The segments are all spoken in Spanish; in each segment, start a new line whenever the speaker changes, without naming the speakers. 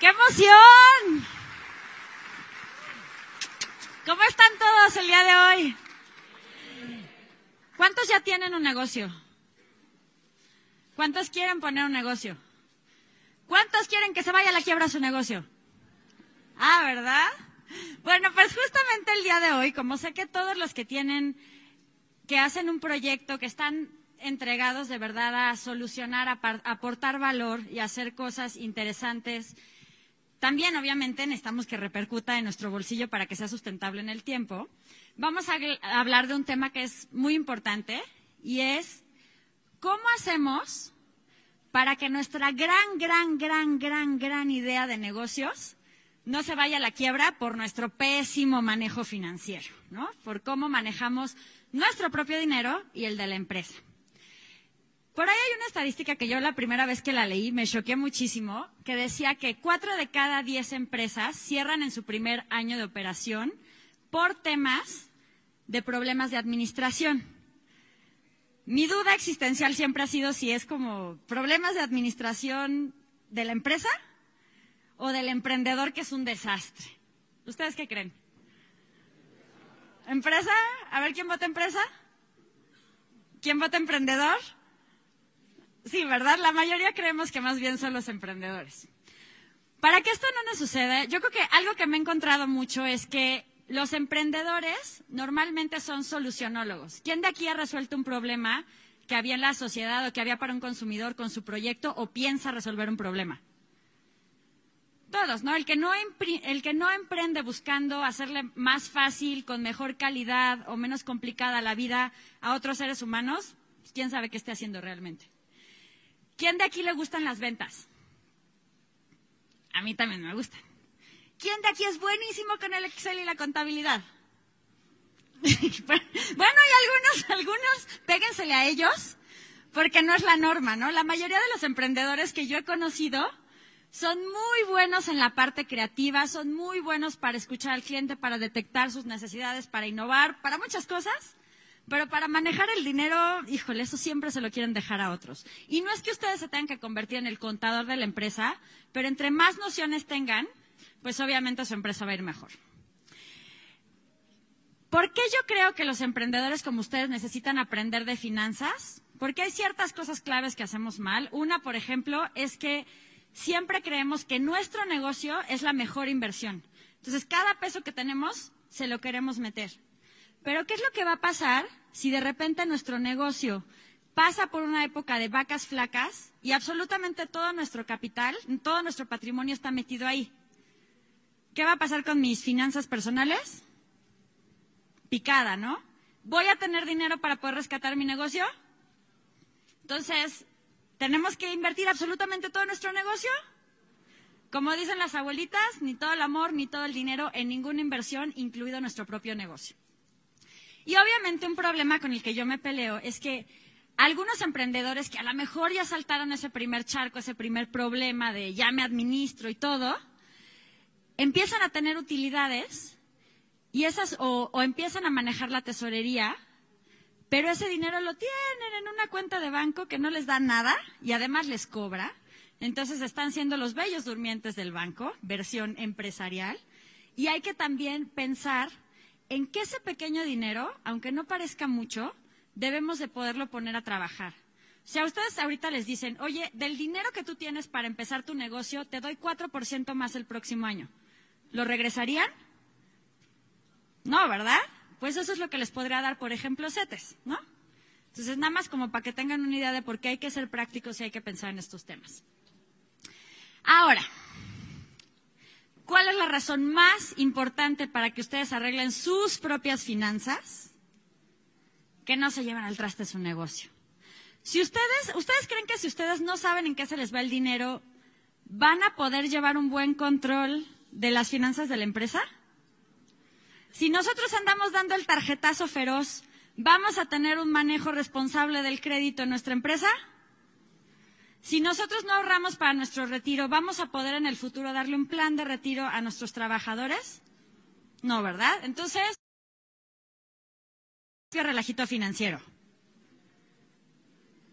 ¡Qué emoción! ¿Cómo están todos el día de hoy? ¿Cuántos ya tienen un negocio? ¿Cuántos quieren poner un negocio? ¿Cuántos quieren que se vaya a la quiebra su negocio? Ah, ¿verdad? Bueno, pues justamente el día de hoy, como sé que todos los que tienen, que hacen un proyecto, que están entregados de verdad a solucionar, a aportar valor y hacer cosas interesantes, también obviamente necesitamos que repercuta en nuestro bolsillo para que sea sustentable en el tiempo. Vamos a hablar de un tema que es muy importante y es cómo hacemos para que nuestra gran, gran, gran, gran, gran idea de negocios no se vaya a la quiebra por nuestro pésimo manejo financiero, ¿no? Por cómo manejamos nuestro propio dinero y el de la empresa. Por ahí hay una estadística que yo la primera vez que la leí me choqué muchísimo, que decía que cuatro de cada diez empresas cierran en su primer año de operación por temas de problemas de administración. Mi duda existencial siempre ha sido si es como problemas de administración de la empresa o del emprendedor que es un desastre. ¿Ustedes qué creen? ¿Empresa? A ver quién vota empresa. ¿Quién vota emprendedor? Sí, ¿verdad? La mayoría creemos que más bien son los emprendedores. Para que esto no nos suceda, yo creo que algo que me he encontrado mucho es que los emprendedores normalmente son solucionólogos. ¿Quién de aquí ha resuelto un problema que había en la sociedad o que había para un consumidor con su proyecto o piensa resolver un problema? Todos, ¿no? El que no, el que no emprende buscando hacerle más fácil, con mejor calidad o menos complicada la vida a otros seres humanos, pues, quién sabe qué esté haciendo realmente. ¿Quién de aquí le gustan las ventas? A mí también me gustan. ¿Quién de aquí es buenísimo con el Excel y la contabilidad? bueno, y algunos, algunos, péguensele a ellos, porque no es la norma, ¿no? La mayoría de los emprendedores que yo he conocido son muy buenos en la parte creativa, son muy buenos para escuchar al cliente, para detectar sus necesidades, para innovar, para muchas cosas. Pero para manejar el dinero, híjole, eso siempre se lo quieren dejar a otros. Y no es que ustedes se tengan que convertir en el contador de la empresa, pero entre más nociones tengan, pues obviamente su empresa va a ir mejor. ¿Por qué yo creo que los emprendedores como ustedes necesitan aprender de finanzas? Porque hay ciertas cosas claves que hacemos mal. Una, por ejemplo, es que siempre creemos que nuestro negocio es la mejor inversión. Entonces, cada peso que tenemos se lo queremos meter. Pero, ¿qué es lo que va a pasar si de repente nuestro negocio pasa por una época de vacas flacas y absolutamente todo nuestro capital, todo nuestro patrimonio está metido ahí? ¿Qué va a pasar con mis finanzas personales? Picada, ¿no? ¿Voy a tener dinero para poder rescatar mi negocio? Entonces, ¿tenemos que invertir absolutamente todo nuestro negocio? Como dicen las abuelitas, ni todo el amor ni todo el dinero en ninguna inversión, incluido nuestro propio negocio. Y obviamente un problema con el que yo me peleo es que algunos emprendedores que a lo mejor ya saltaron ese primer charco, ese primer problema de ya me administro y todo, empiezan a tener utilidades y esas o, empiezan a manejar la tesorería, pero ese dinero lo tienen en una cuenta de banco que no les da nada y además les cobra. Entonces están siendo los bellos durmientes del banco, versión empresarial. Y hay que también pensar en que ese pequeño dinero, aunque no parezca mucho, debemos de poderlo poner a trabajar. O sea, ustedes ahorita les dicen, oye, del dinero que tú tienes para empezar tu negocio, te doy 4% más el próximo año. ¿Lo regresarían? No, ¿verdad? Pues eso es lo que les podría dar, por ejemplo, CETES, ¿no? Entonces, nada más como para que tengan una idea de por qué hay que ser prácticos y hay que pensar en estos temas. Ahora, ¿cuál es la razón más importante para que ustedes arreglen sus propias finanzas? Que no se lleven al traste su negocio. Si ustedes, ustedes creen que si ustedes no saben en qué se les va el dinero, van a poder llevar un buen control de las finanzas de la empresa? Si nosotros andamos dando el tarjetazo feroz, ¿vamos a tener un manejo responsable del crédito en nuestra empresa? Si nosotros no ahorramos para nuestro retiro, ¿vamos a poder en el futuro darle un plan de retiro a nuestros trabajadores? No, ¿verdad? Entonces, relajito financiero.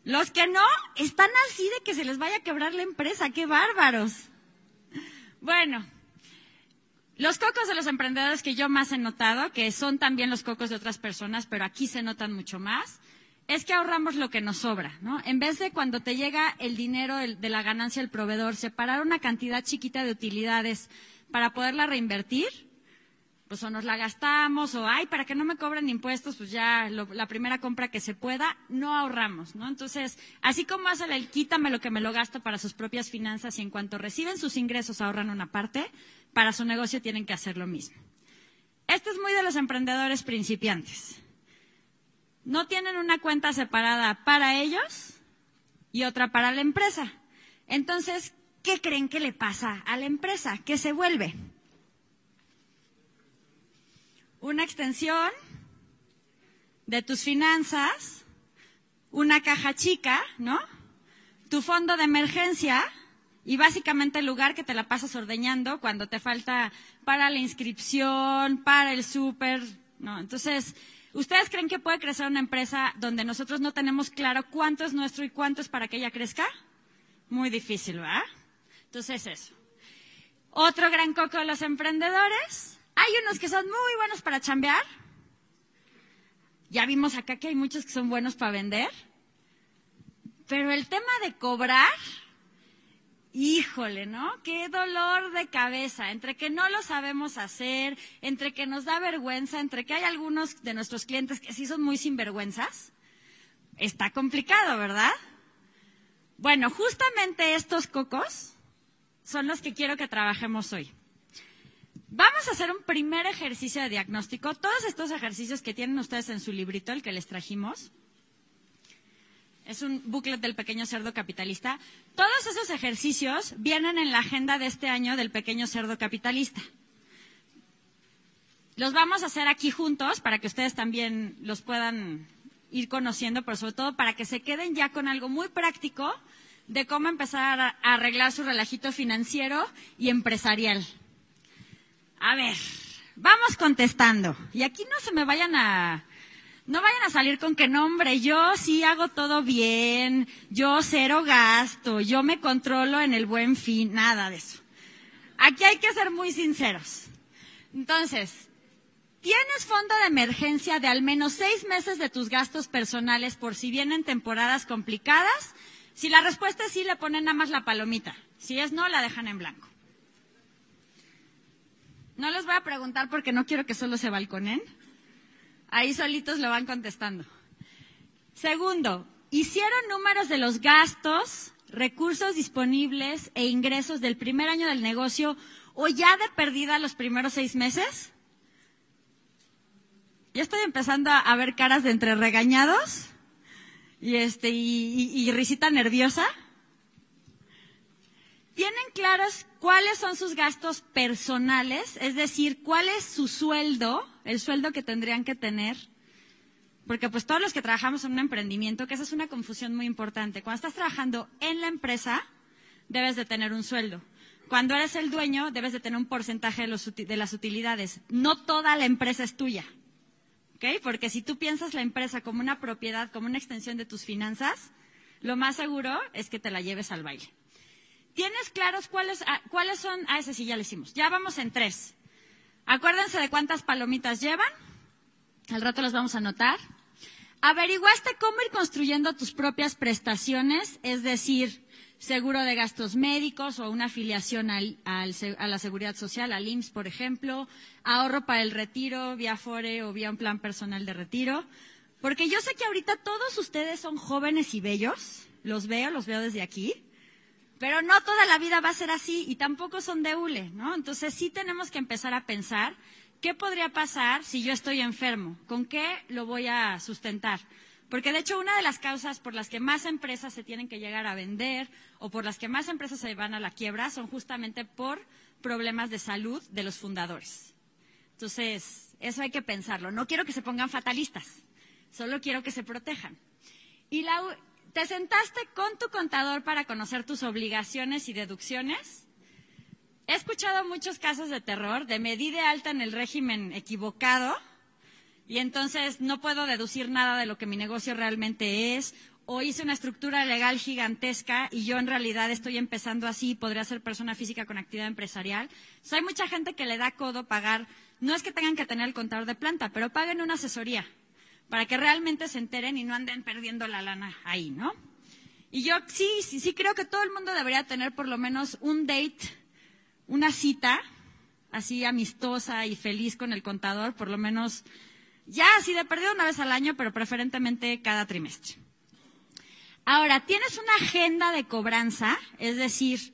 Los que no, están así de que se les vaya a quebrar la empresa, qué bárbaros. Bueno, los cocos de los emprendedores que yo más he notado, que son también los cocos de otras personas, pero aquí se notan mucho más, es que ahorramos lo que nos sobra, ¿no? En vez de cuando te llega el dinero de la ganancia del proveedor, separar una cantidad chiquita de utilidades para poderla reinvertir, pues o nos la gastamos o, ay, para que no me cobren impuestos, pues ya la primera compra que se pueda, no ahorramos, ¿no? Entonces, así como hace el quítame lo que me lo gasto para sus propias finanzas y en cuanto reciben sus ingresos ahorran una parte, para su negocio tienen que hacer lo mismo. Esto es muy de los emprendedores principiantes. No tienen una cuenta separada para ellos y otra para la empresa. Entonces, ¿qué creen que le pasa a la empresa? ¿Qué se vuelve? Una extensión de tus finanzas, una caja chica, ¿no? Tu fondo de emergencia, y básicamente el lugar que te la pasas ordeñando cuando te falta para la inscripción, para el súper, ¿no? Entonces, ¿ustedes creen que puede crecer una empresa donde nosotros no tenemos claro cuánto es nuestro y cuánto es para que ella crezca? Muy difícil, ¿verdad? Entonces, eso. Otro gran coco de los emprendedores. Hay unos que son muy buenos para chambear. Ya vimos acá que hay muchos que son buenos para vender. Pero el tema de cobrar, híjole, ¿no? Qué dolor de cabeza, entre que no lo sabemos hacer, entre que nos da vergüenza, entre que hay algunos de nuestros clientes que sí son muy sinvergüenzas. Está complicado, ¿verdad? Bueno, justamente estos cocos son los que quiero que trabajemos hoy. Vamos a hacer un primer ejercicio de diagnóstico. Todos estos ejercicios que tienen ustedes en su librito, el que les trajimos, es un booklet del pequeño cerdo capitalista. Todos esos ejercicios vienen en la agenda de este año del pequeño cerdo capitalista. Los vamos a hacer aquí juntos para que ustedes también los puedan ir conociendo, pero sobre todo para que se queden ya con algo muy práctico de cómo empezar a arreglar su relajito financiero y empresarial. A ver, vamos contestando. Y aquí no se me vayan a, no vayan a salir con que no, hombre, yo sí hago todo bien, yo cero gasto, yo me controlo en el buen fin, nada de eso. Aquí hay que ser muy sinceros. Entonces, ¿tienes fondo de emergencia de al menos seis meses de tus gastos personales por si vienen temporadas complicadas? Si la respuesta es sí, le ponen nada más la palomita. Si es no, la dejan en blanco. No les voy a preguntar porque no quiero que solo se balconen. Ahí solitos lo van contestando. Segundo, ¿hicieron números de los gastos, recursos disponibles e ingresos del primer año del negocio o ya de perdida los primeros seis meses? Ya estoy empezando a ver caras de entre regañados y, este, y risita nerviosa. ¿Tienen claros cuáles son sus gastos personales? Es decir, cuál es su sueldo, el sueldo que tendrían que tener. Porque pues todos los que trabajamos en un emprendimiento, que esa es una confusión muy importante. Cuando estás trabajando en la empresa, debes de tener un sueldo. Cuando eres el dueño, debes de tener un porcentaje de, las utilidades. No toda la empresa es tuya. ¿Ok? Porque si tú piensas la empresa como una propiedad, como una extensión de tus finanzas, lo más seguro es que te la lleves al baile. ¿Tienes claros cuáles, ah, cuáles son? Ah, ese sí ya lo hicimos. Ya vamos en tres. Acuérdense de cuántas palomitas llevan. Al rato las vamos a anotar. Averiguaste cómo ir construyendo tus propias prestaciones, es decir, seguro de gastos médicos o una afiliación al, a la seguridad social, al IMSS, por ejemplo, ahorro para el retiro, vía FORE o vía un plan personal de retiro. Porque yo sé que ahorita todos ustedes son jóvenes y bellos, los veo, los veo desde aquí. Pero no toda la vida va a ser así y tampoco son de hule, ¿no? Entonces sí tenemos que empezar a pensar qué podría pasar si yo estoy enfermo, con qué lo voy a sustentar. Porque de hecho una de las causas por las que más empresas se tienen que llegar a vender o por las que más empresas se van a la quiebra son justamente por problemas de salud de los fundadores. Entonces, eso hay que pensarlo. No quiero que se pongan fatalistas, solo quiero que se protejan. Y la, ¿Te sentaste con tu contador para conocer tus obligaciones y deducciones? He escuchado muchos casos de terror, de me de alta en el régimen equivocado y entonces no puedo deducir nada de lo que mi negocio realmente es, o hice una estructura legal gigantesca y yo en realidad estoy empezando así, podría ser persona física con actividad empresarial. hay mucha gente que le da codo pagar, no es que tengan que tener el contador de planta, pero paguen una asesoría para que realmente se enteren y no anden perdiendo la lana ahí, ¿no? Y yo sí, sí, sí creo que todo el mundo debería tener por lo menos un date, una cita, así amistosa y feliz con el contador, por lo menos ya así de perdido una vez al año, pero preferentemente cada trimestre. Ahora, tienes una agenda de cobranza, es decir,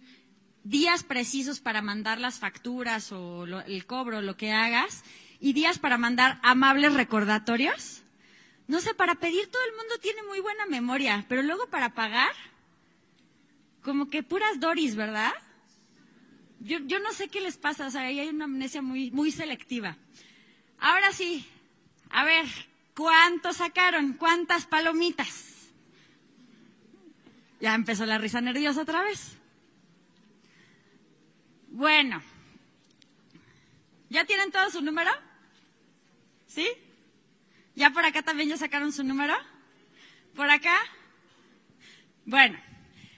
días precisos para mandar las facturas o el cobro, lo que hagas, y días para mandar amables recordatorios. No sé, para pedir todo el mundo tiene muy buena memoria, pero luego para pagar, como que puras Doris, ¿verdad? Yo, yo no sé qué les pasa, o sea, ahí hay una amnesia muy, muy selectiva. Ahora sí, a ver, ¿cuántos sacaron? ¿Cuántas palomitas? Ya empezó la risa nerviosa otra vez. Bueno, ¿ya tienen todo su número? ¿Sí? ¿Ya por acá también ya sacaron su número? ¿Por acá? Bueno,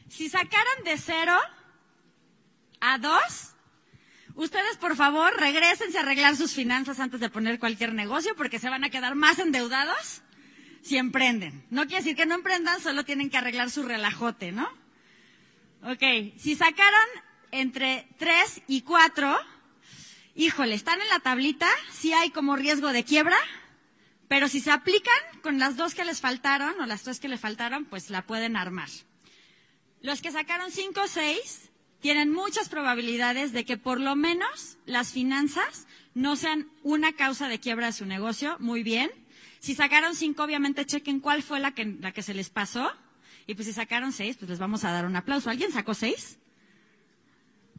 si sacaron de cero a dos, ustedes por favor regresense a arreglar sus finanzas antes de poner cualquier negocio porque se van a quedar más endeudados si emprenden. No quiere decir que no emprendan, solo tienen que arreglar su relajote, ¿no? Ok, si sacaron entre 3 y 4, híjole, están en la tablita, sí hay como riesgo de quiebra, pero si se aplican con las dos que les faltaron o las tres que les faltaron, pues la pueden armar. Los que sacaron 5 o 6 tienen muchas probabilidades de que por lo menos las finanzas no sean una causa de quiebra de su negocio, muy bien. Si sacaron cinco, obviamente chequen cuál fue la que, la que se les pasó. Y pues si sacaron seis, pues les vamos a dar un aplauso. ¿Alguien sacó seis?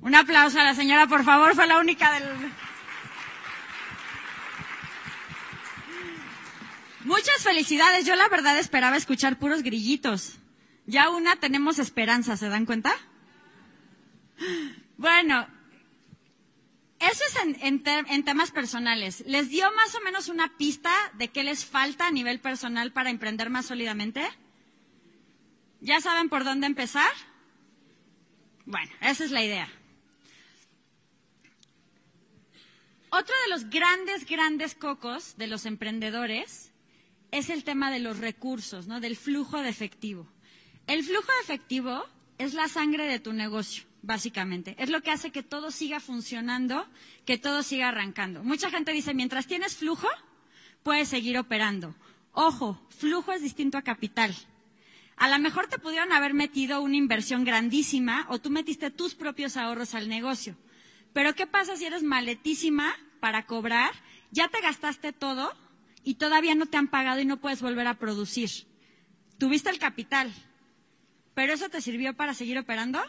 Un aplauso a la señora, por favor, fue la única del... Muchas felicidades. Yo la verdad esperaba escuchar puros grillitos. Ya una tenemos esperanza, ¿se dan cuenta? Bueno, eso es en, temas personales. ¿Les dio más o menos una pista de qué les falta a nivel personal para emprender más sólidamente? ¿Ya saben por dónde empezar? Bueno, esa es la idea. Otro de los grandes, grandes cocos de los emprendedores es el tema de los recursos, ¿no? Del flujo de efectivo. El flujo de efectivo es la sangre de tu negocio básicamente. Es lo que hace que todo siga funcionando, que todo siga arrancando. Mucha gente dice, mientras tienes flujo, puedes seguir operando. Ojo, flujo es distinto a capital. A lo mejor te pudieron haber metido una inversión grandísima o tú metiste tus propios ahorros al negocio. Pero ¿qué pasa si eres maletísima para cobrar? Ya te gastaste todo y todavía no te han pagado y no puedes volver a producir. Tuviste el capital, pero ¿eso te sirvió para seguir operando?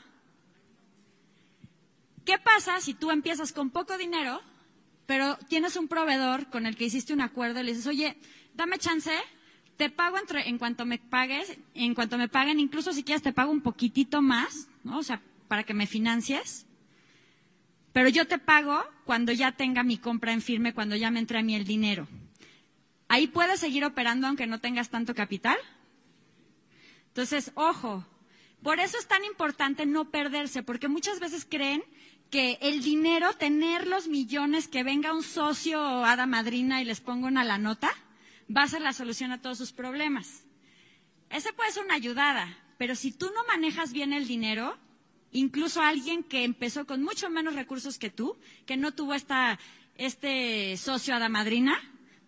¿Qué pasa si tú empiezas con poco dinero, pero tienes un proveedor con el que hiciste un acuerdo y le dices, oye, dame chance, te pago en cuanto me pagues, en cuanto me paguen, incluso si quieres te pago un poquitito más, ¿no? O sea, para que me financies. Pero yo te pago cuando ya tenga mi compra en firme, cuando ya me entre a mí el dinero. Ahí puedes seguir operando aunque no tengas tanto capital. Entonces, ojo, por eso es tan importante no perderse, porque muchas veces creen que el dinero, tener los millones, que venga un socio o hada madrina y les ponga una la nota, va a ser la solución a todos sus problemas. Ese puede ser una ayudada, pero si tú no manejas bien el dinero, incluso alguien que empezó con mucho menos recursos que tú, que no tuvo esta, este socio hada madrina,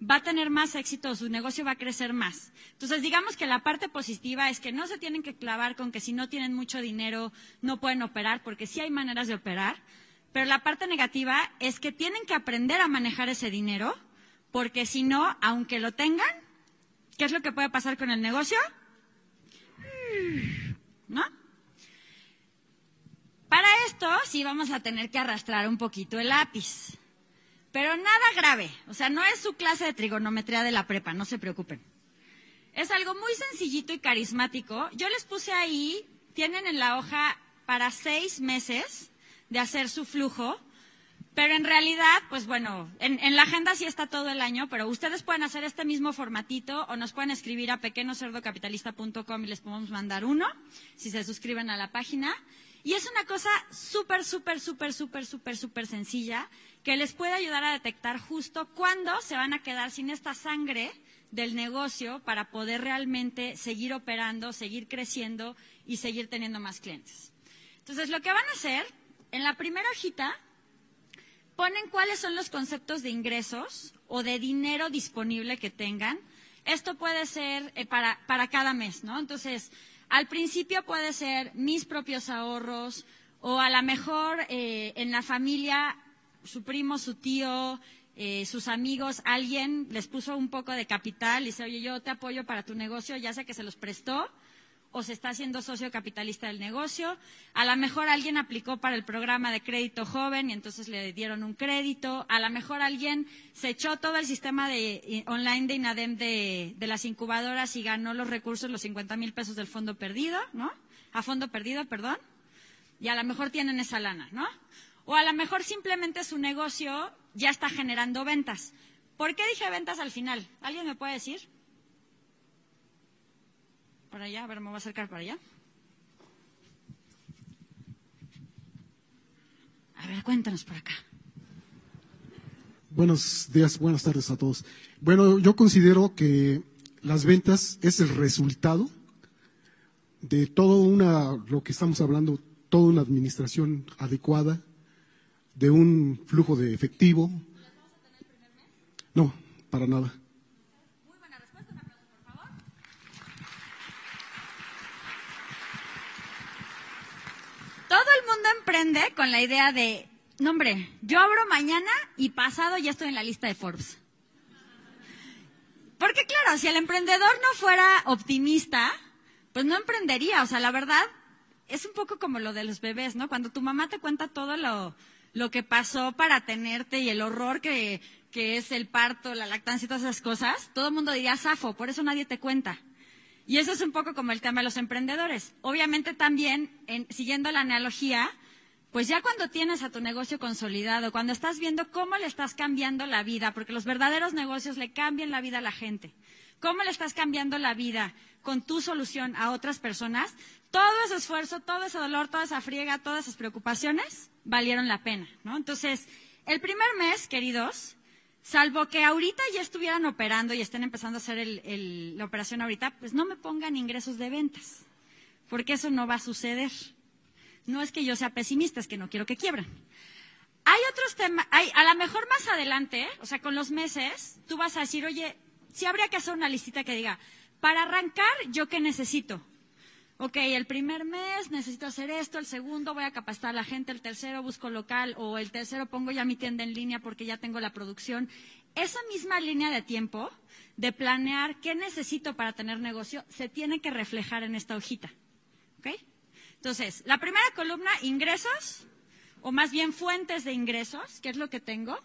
va a tener más éxito, su negocio va a crecer más. Entonces, digamos que la parte positiva es que no se tienen que clavar con que si no tienen mucho dinero no pueden operar, porque sí hay maneras de operar, pero la parte negativa es que tienen que aprender a manejar ese dinero, porque si no, aunque lo tengan, ¿qué es lo que puede pasar con el negocio? ¿No? Para esto sí vamos a tener que arrastrar un poquito el lápiz. Pero nada grave, o sea, no es su clase de trigonometría de la prepa, no se preocupen. Es algo muy sencillito y carismático. Yo les puse ahí, tienen en la hoja para seis meses de hacer su flujo, Pero en realidad, pues bueno, en, la agenda sí está todo el año, pero ustedes pueden hacer este mismo formatito o nos pueden escribir a pequeñocerdocapitalista.com y les podemos mandar uno si se suscriben a la página. Y es una cosa súper, súper, súper, súper, súper, súper sencilla que les puede ayudar a detectar justo cuándo se van a quedar sin esta sangre del negocio para poder realmente seguir operando, seguir creciendo y seguir teniendo más clientes. Entonces, lo que van a hacer, en la primera hojita, ponen cuáles son los conceptos de ingresos o de dinero disponible que tengan. Esto puede ser eh, para, para cada mes, ¿no? Entonces, al principio puede ser mis propios ahorros o a lo mejor eh, en la familia su primo, su tío, eh, sus amigos, alguien les puso un poco de capital y dice, oye, yo te apoyo para tu negocio, ya sea que se los prestó o se está haciendo socio capitalista del negocio. A lo mejor alguien aplicó para el programa de crédito joven y entonces le dieron un crédito. A lo mejor alguien se echó todo el sistema de, eh, online de INADEM de, de, las incubadoras y ganó los recursos, los 50 mil pesos del fondo perdido, ¿no? A fondo perdido, perdón. Y a lo mejor tienen esa lana, ¿no? O a lo mejor simplemente su negocio ya está generando ventas. ¿Por qué dije ventas al final? ¿Alguien me puede decir? Por allá, a ver, me voy a acercar para allá. A ver, cuéntanos por acá.
Buenos días, buenas tardes a todos. Bueno, yo considero que las ventas es el resultado de todo una, lo que estamos hablando, toda una administración adecuada, de un flujo de efectivo. No, para nada.
Muy buena respuesta, un aplauso, por favor. Todo el mundo emprende con la idea de, no hombre, yo abro mañana y pasado ya estoy en la lista de Forbes. Porque claro, si el emprendedor no fuera optimista, pues no emprendería. O sea, la verdad, es un poco como lo de los bebés, ¿no? Cuando tu mamá te cuenta todo lo, lo que pasó para tenerte y el horror que, es el parto, la lactancia y todas esas cosas, todo el mundo diría zafo, por eso nadie te cuenta. Y eso es un poco como el tema de los emprendedores. Obviamente también, en, siguiendo la analogía, pues ya cuando tienes a tu negocio consolidado, cuando estás viendo cómo le estás cambiando la vida, porque los verdaderos negocios le cambian la vida a la gente, cómo le estás cambiando la vida con tu solución a otras personas, todo ese esfuerzo, todo ese dolor, toda esa friega, todas esas preocupaciones valieron la pena, ¿no? Entonces, el primer mes, queridos, salvo que ahorita ya estuvieran operando y estén empezando a hacer el, la operación ahorita, pues no me pongan ingresos de ventas, porque eso no va a suceder. No es que yo sea pesimista, es que no quiero que quiebran. Hay otros temas, hay, a lo mejor más adelante, o sea, con los meses, tú vas a decir, oye, sí habría que hacer una listita que diga, para arrancar, ¿yo qué necesito? Ok, el primer mes necesito hacer esto, el segundo voy a capacitar a la gente, el tercero busco local o el tercero pongo ya mi tienda en línea porque ya tengo la producción. Esa misma línea de tiempo de planear qué necesito para tener negocio se tiene que reflejar en esta hojita. ¿Ok? Entonces, la primera columna, ingresos, o más bien fuentes de ingresos, que es lo que tengo.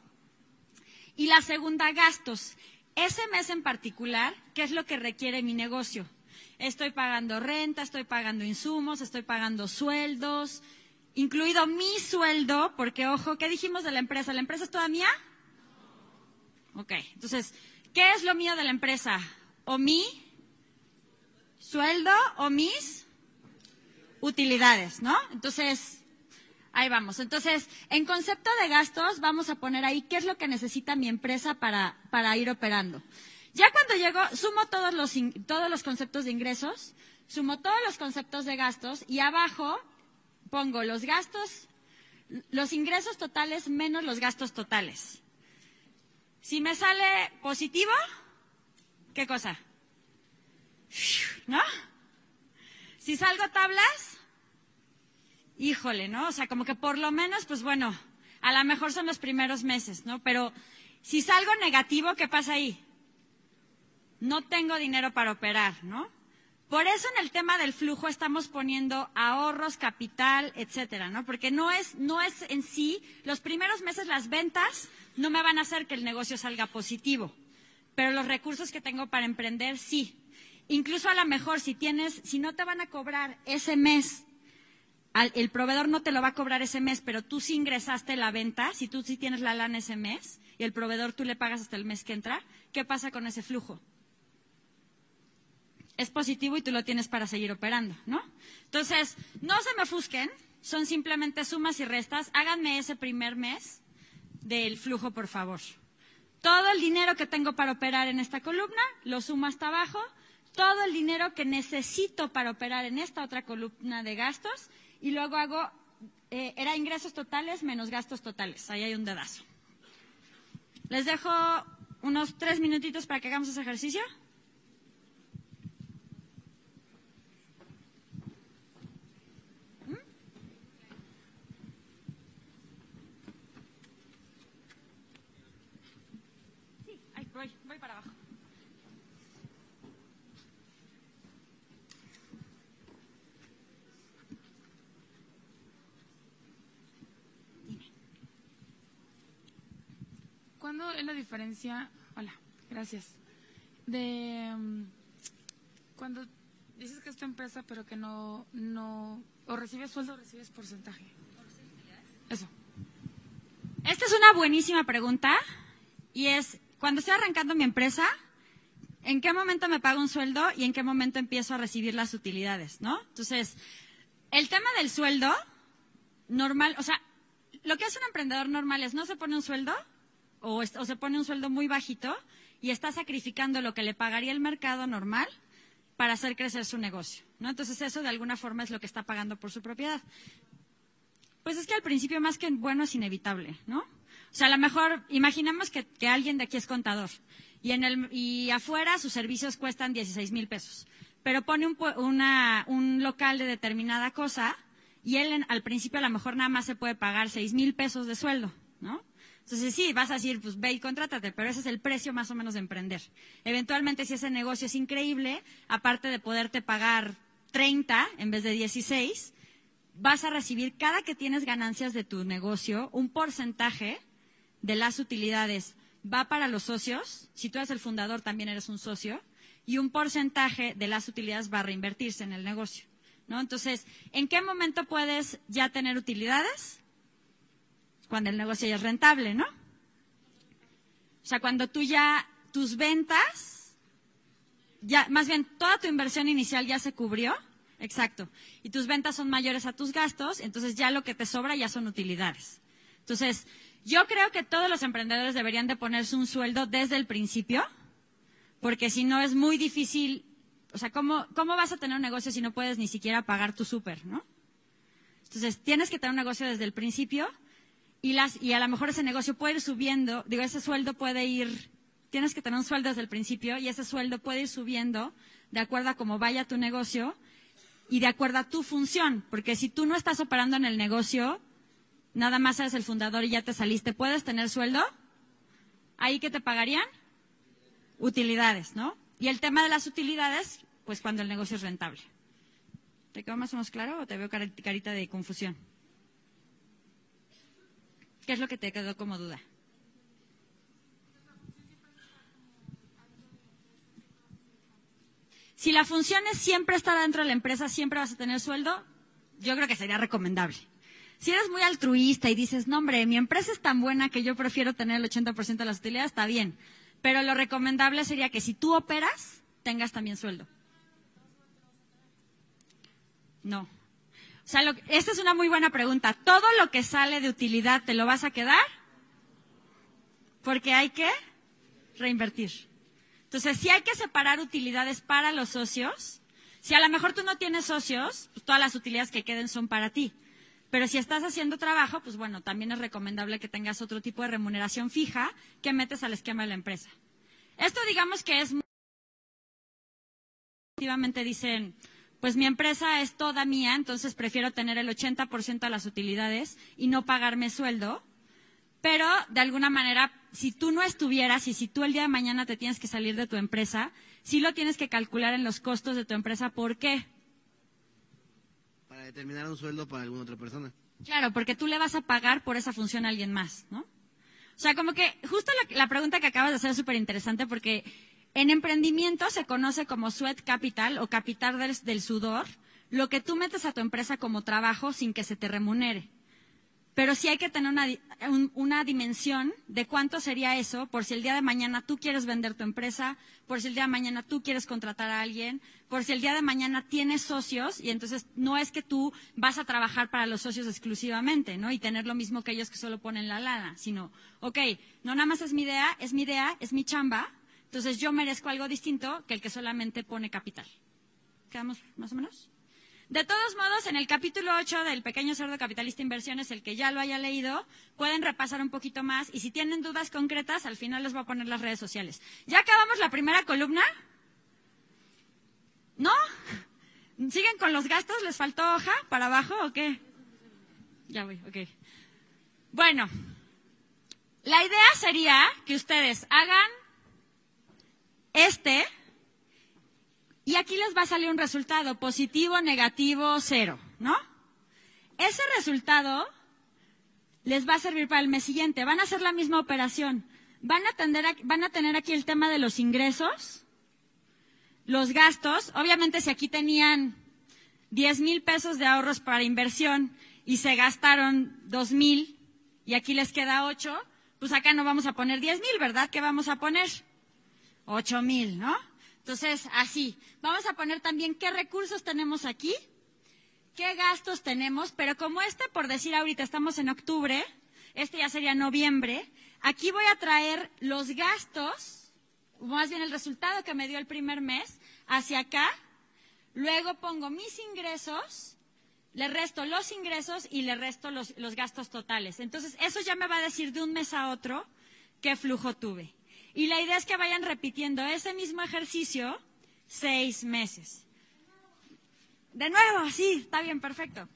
Y la segunda, gastos. Ese mes en particular, ¿qué es lo que requiere mi negocio? Estoy pagando renta, estoy pagando insumos, estoy pagando sueldos, incluido mi sueldo, porque ojo, ¿qué dijimos de la empresa? ¿La empresa es toda mía? Ok, entonces, ¿qué es lo mío de la empresa? ¿O mi sueldo o mis utilidades, ¿no? Entonces, ahí vamos. Entonces, en concepto de gastos, vamos a poner ahí qué es lo que necesita mi empresa para, para ir operando. Ya cuando llego, sumo todos los, todos los conceptos de ingresos, sumo todos los conceptos de gastos y abajo pongo los gastos, los ingresos totales menos los gastos totales. Si me sale positivo, ¿qué cosa? ¿No? Si salgo tablas, híjole, ¿no? O sea, como que por lo menos, pues bueno, a lo mejor son los primeros meses, ¿no? Pero si salgo negativo, ¿qué pasa ahí? No tengo dinero para operar, ¿no? Por eso en el tema del flujo estamos poniendo ahorros, capital, etcétera, ¿no? Porque no es, no es en sí, los primeros meses las ventas no me van a hacer que el negocio salga positivo, pero los recursos que tengo para emprender sí. Incluso a lo mejor si tienes, si no te van a cobrar ese mes el proveedor no te lo va a cobrar ese mes, pero tú sí ingresaste la venta, si tú sí tienes la lana ese mes y el proveedor tú le pagas hasta el mes que entra, ¿qué pasa con ese flujo? Es positivo y tú lo tienes para seguir operando, ¿no? Entonces, no se me ofusquen, son simplemente sumas y restas. Háganme ese primer mes del flujo, por favor. Todo el dinero que tengo para operar en esta columna, lo sumo hasta abajo. Todo el dinero que necesito para operar en esta otra columna de gastos y luego hago, eh, era ingresos totales menos gastos totales. Ahí hay un dedazo. Les dejo unos tres minutitos para que hagamos ese ejercicio. ¿Mm? Sí, ahí voy, voy para abajo.
¿Cuándo es la diferencia? Hola, gracias. De mm, cuando dices que es tu empresa, pero que no, no, o recibes sueldo o recibes porcentaje. Eso.
Esta es una buenísima pregunta y es, cuando estoy arrancando mi empresa, ¿en qué momento me pago un sueldo y en qué momento empiezo a recibir las utilidades, no? Entonces, el tema del sueldo normal, o sea, lo que hace un emprendedor normal es no se pone un sueldo o, se pone un sueldo muy bajito y está sacrificando lo que le pagaría el mercado normal para hacer crecer su negocio. ¿no? Entonces eso de alguna forma es lo que está pagando por su propiedad. Pues es que al principio más que bueno es inevitable, ¿no? O sea, a lo mejor imaginemos que, alguien de aquí es contador y, en el, y afuera sus servicios cuestan 16 mil pesos, pero pone un, un local de determinada cosa y él al principio a lo mejor nada más se puede pagar 6 mil pesos de sueldo, ¿no? Entonces sí, vas a decir, pues ve y contrátate, pero ese es el precio más o menos de emprender. Eventualmente, si ese negocio es increíble, aparte de poderte pagar 30 en vez de 16, vas a recibir cada que tienes ganancias de tu negocio, un porcentaje de las utilidades va para los socios. Si tú eres el fundador, también eres un socio. Y un porcentaje de las utilidades va a reinvertirse en el negocio. ¿no? Entonces, ¿en qué momento puedes ya tener utilidades? Cuando el negocio ya es rentable, ¿no? O sea, cuando tú ya, tus ventas, ya, más bien toda tu inversión inicial ya se cubrió, exacto, y tus ventas son mayores a tus gastos, entonces ya lo que te sobra ya son utilidades. Entonces, yo creo que todos los emprendedores deberían de ponerse un sueldo desde el principio, porque si no es muy difícil, o sea, ¿cómo, cómo vas a tener un negocio si no puedes ni siquiera pagar tu súper, no? Entonces, tienes que tener un negocio desde el principio y, las, y a lo mejor ese negocio puede ir subiendo, digo, ese sueldo puede ir, tienes que tener un sueldo desde el principio y ese sueldo puede ir subiendo de acuerdo a cómo vaya tu negocio y de acuerdo a tu función, porque si tú no estás operando en el negocio, nada más eres el fundador y ya te saliste, ¿puedes tener sueldo? ¿Ahí qué te pagarían? Utilidades, ¿no? Y el tema de las utilidades, pues cuando el negocio es rentable. ¿Te quedó más o menos claro o te veo carita de confusión? ¿Qué es lo que te quedó como duda? Si la función es siempre estar dentro de la empresa, siempre vas a tener sueldo, yo creo que sería recomendable. Si eres muy altruista y dices, no hombre, mi empresa es tan buena que yo prefiero tener el 80% de las utilidades, está bien. Pero lo recomendable sería que si tú operas, tengas también sueldo. No. Sea, esta es una muy buena pregunta. ¿Todo lo que sale de utilidad te lo vas a quedar? Porque hay que reinvertir. Entonces, si hay que separar utilidades para los socios, si a lo mejor tú no tienes socios, pues todas las utilidades que queden son para ti. Pero si estás haciendo trabajo, pues bueno, también es recomendable que tengas otro tipo de remuneración fija que metes al esquema de la empresa. Esto digamos que es... Efectivamente dicen, pues mi empresa es toda mía, entonces prefiero tener el 80% de las utilidades y no pagarme sueldo. Pero de alguna manera, si tú no estuvieras y si tú el día de mañana te tienes que salir de tu empresa, sí lo tienes que calcular en los costos de tu empresa. ¿Por qué?
Para determinar un sueldo para alguna otra persona.
Claro, porque tú le vas a pagar por esa función a alguien más, ¿no? O sea, como que justo la, la pregunta que acabas de hacer es súper interesante porque en emprendimiento se conoce como sweat capital o capital del, sudor, lo que tú metes a tu empresa como trabajo sin que se te remunere. Pero sí hay que tener una, di- un- una dimensión de cuánto sería eso por si el día de mañana tú quieres vender tu empresa, por si el día de mañana tú quieres contratar a alguien, por si el día de mañana tienes socios y entonces no es que tú vas a trabajar para los socios exclusivamente, ¿no? Y tener lo mismo que ellos que solo ponen la lana, sino, ok, no nada más es mi idea, es mi idea, es mi chamba, entonces yo merezco algo distinto que el que solamente pone capital. ¿Quedamos más o menos? De todos modos, en el capítulo 8 del Pequeño Cerdo Capitalista Inversiones, el que ya lo haya leído, pueden repasar un poquito más y si tienen dudas concretas, al final les voy a poner las redes sociales. ¿Ya acabamos la primera columna? ¿No? ¿Siguen con los gastos? ¿Les faltó hoja para abajo o qué? Ya voy, ok. Bueno, la idea sería que ustedes hagan este y aquí les va a salir un resultado positivo, negativo, cero, ¿no? Ese resultado les va a servir para el mes siguiente. Van a hacer la misma operación. Van a, atender a- van a tener aquí el tema de los ingresos, los gastos. Obviamente, si aquí tenían 10 mil pesos de ahorros para inversión y se gastaron 2 mil y aquí les queda 8, pues acá no vamos a poner 10 mil, ¿verdad? ¿Qué vamos a poner? 8 mil, ¿no? Entonces, así. Vamos a poner también qué recursos tenemos aquí, qué gastos tenemos, pero como este, por decir ahorita, estamos en octubre, este ya sería noviembre, aquí voy a traer los gastos, o más bien el resultado que me dio el primer mes, hacia acá, luego pongo mis ingresos, le resto los ingresos y le resto los, los gastos totales. Entonces, eso ya me va a decir de un mes a otro qué flujo tuve. Y la idea es que vayan repitiendo ese mismo ejercicio seis meses. De nuevo, sí, está bien, perfecto.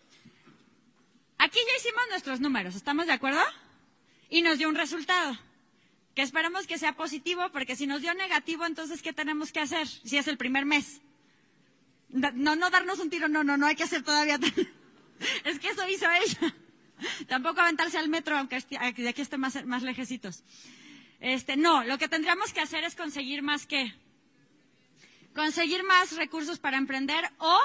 Aquí ya hicimos nuestros números, ¿estamos de acuerdo? Y nos dio un resultado, que esperamos que sea positivo, porque si nos dio negativo, entonces, ¿qué tenemos que hacer si es el primer mes? No, no darnos un tiro, no, no, no hay que hacer todavía. es que eso hizo ella. Tampoco aventarse al metro, aunque de aquí esté más, más lejecitos. Este, no, lo que tendríamos que hacer es conseguir más que conseguir más recursos para emprender o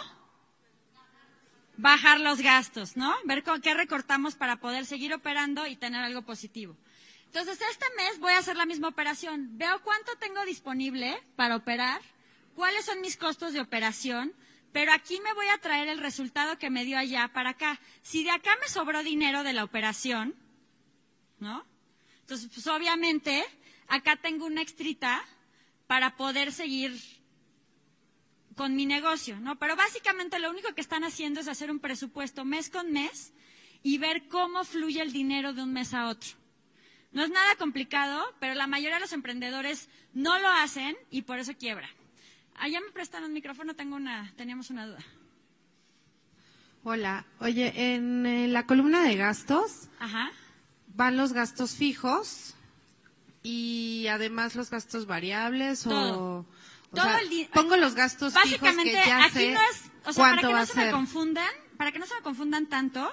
bajar los gastos, ¿no? Ver con qué recortamos para poder seguir operando y tener algo positivo. Entonces, este mes voy a hacer la misma operación. Veo cuánto tengo disponible para operar, cuáles son mis costos de operación, pero aquí me voy a traer el resultado que me dio allá para acá. Si de acá me sobró dinero de la operación, ¿no? Entonces, pues obviamente, acá tengo una extrita para poder seguir con mi negocio, ¿no? Pero básicamente lo único que están haciendo es hacer un presupuesto mes con mes y ver cómo fluye el dinero de un mes a otro. No es nada complicado, pero la mayoría de los emprendedores no lo hacen y por eso quiebra. Allá me prestan un micrófono, tengo una, teníamos una duda.
Hola, oye, en eh, la columna de gastos
Ajá.
Van los gastos fijos y además los gastos variables
Todo.
o, o
Todo
sea,
el
pongo los gastos fijos
Básicamente,
que ya
aquí
sé
no es, o sea, para que no se me confundan, para que no se me confundan tanto,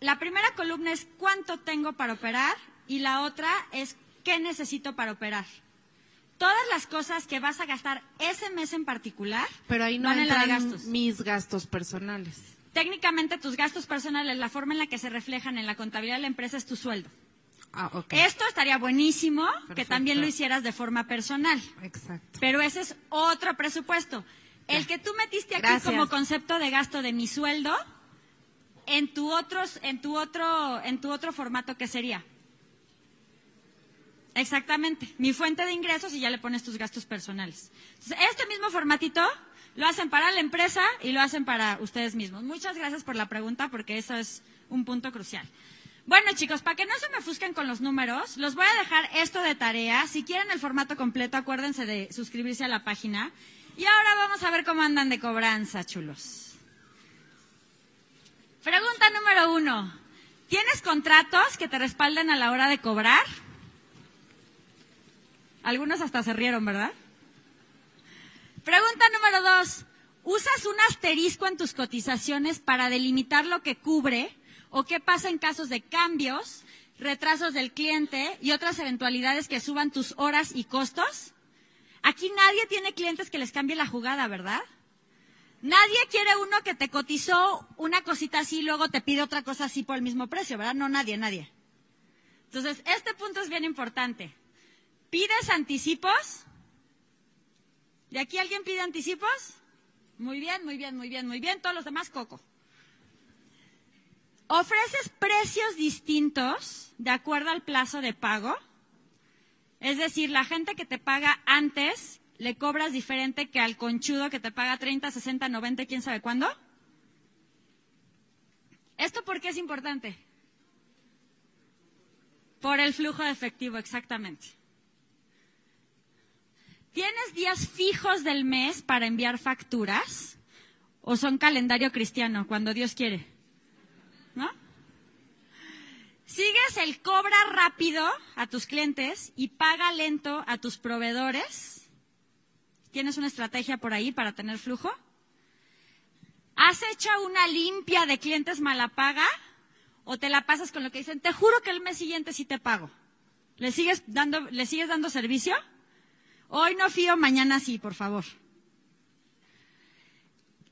la primera columna es cuánto tengo para operar y la otra es qué necesito para operar. Todas las cosas que vas a gastar ese mes en particular
Pero ahí no
van en la de
entran
gastos.
mis gastos personales.
Técnicamente tus gastos personales, la forma en la que se reflejan en la contabilidad de la empresa es tu sueldo.
Ah, ok.
Esto estaría buenísimo que también lo hicieras de forma personal.
Exacto.
Pero ese es otro presupuesto. El que tú metiste aquí
Gracias.
como concepto de gasto de mi sueldo, en tu otros, en tu otro, en tu otro formato, ¿qué sería? Exactamente. Mi fuente de ingresos y ya le pones tus gastos personales. Entonces, este mismo formatito lo hacen para la empresa y lo hacen para ustedes mismos. Muchas gracias por la pregunta porque eso es un punto crucial. Bueno, chicos, para que no se me ofusquen con los números, los voy a dejar esto de tarea. Si quieren el formato completo, acuérdense de suscribirse a la página. Y ahora vamos a ver cómo andan de cobranza, chulos. Pregunta número uno. ¿Tienes contratos que te respalden a la hora de cobrar? Algunos hasta se rieron, ¿verdad? Pregunta número dos. ¿Usas un asterisco en tus cotizaciones para delimitar lo que cubre o qué pasa en casos de cambios, retrasos del cliente y otras eventualidades que suban tus horas y costos? Aquí nadie tiene clientes que les cambie la jugada, ¿verdad? Nadie quiere uno que te cotizó una cosita así y luego te pide otra cosa así por el mismo precio, ¿verdad? No, nadie, nadie. Entonces, este punto es bien importante. ¿Pides anticipos? ¿De aquí alguien pide anticipos? Muy bien, muy bien, muy bien, muy bien. Todos los demás, coco. ¿Ofreces precios distintos de acuerdo al plazo de pago? Es decir, la gente que te paga antes le cobras diferente que al conchudo que te paga 30, 60, 90, quién sabe cuándo. ¿Esto por qué es importante? Por el flujo de efectivo, exactamente. ¿Tienes días fijos del mes para enviar facturas? ¿O son calendario cristiano, cuando Dios quiere? ¿No? ¿Sigues el cobra rápido a tus clientes y paga lento a tus proveedores? ¿Tienes una estrategia por ahí para tener flujo? ¿Has hecho una limpia de clientes mala paga? ¿O te la pasas con lo que dicen, te juro que el mes siguiente sí te pago? ¿Le sigues dando, ¿le sigues dando servicio? Hoy no fío, mañana sí, por favor.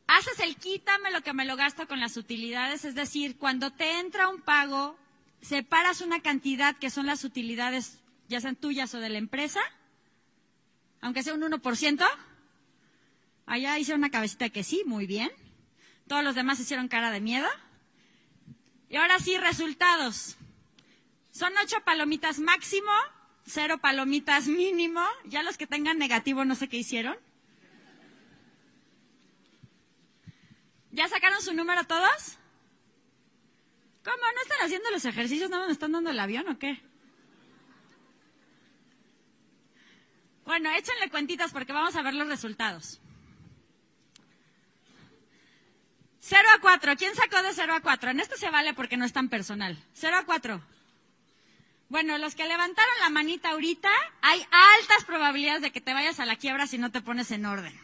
Haces el quítame lo que me lo gasto con las utilidades, es decir, cuando te entra un pago, separas una cantidad que son las utilidades, ya sean tuyas o de la empresa, aunque sea un 1%. Allá hice una cabecita que sí, muy bien. Todos los demás hicieron cara de miedo. Y ahora sí, resultados. Son ocho palomitas máximo, cero palomitas mínimo. Ya los que tengan negativo no sé qué hicieron. ¿Ya sacaron su número todos? ¿Cómo? ¿No están haciendo los ejercicios? ¿No me están dando el avión o qué? Bueno, échenle cuentitas porque vamos a ver los resultados. 0 a 4. ¿Quién sacó de 0 a 4? En esto se vale porque no es tan personal. 0 a 4. Bueno, los que levantaron la manita ahorita, hay altas probabilidades de que te vayas a la quiebra si no te pones en orden.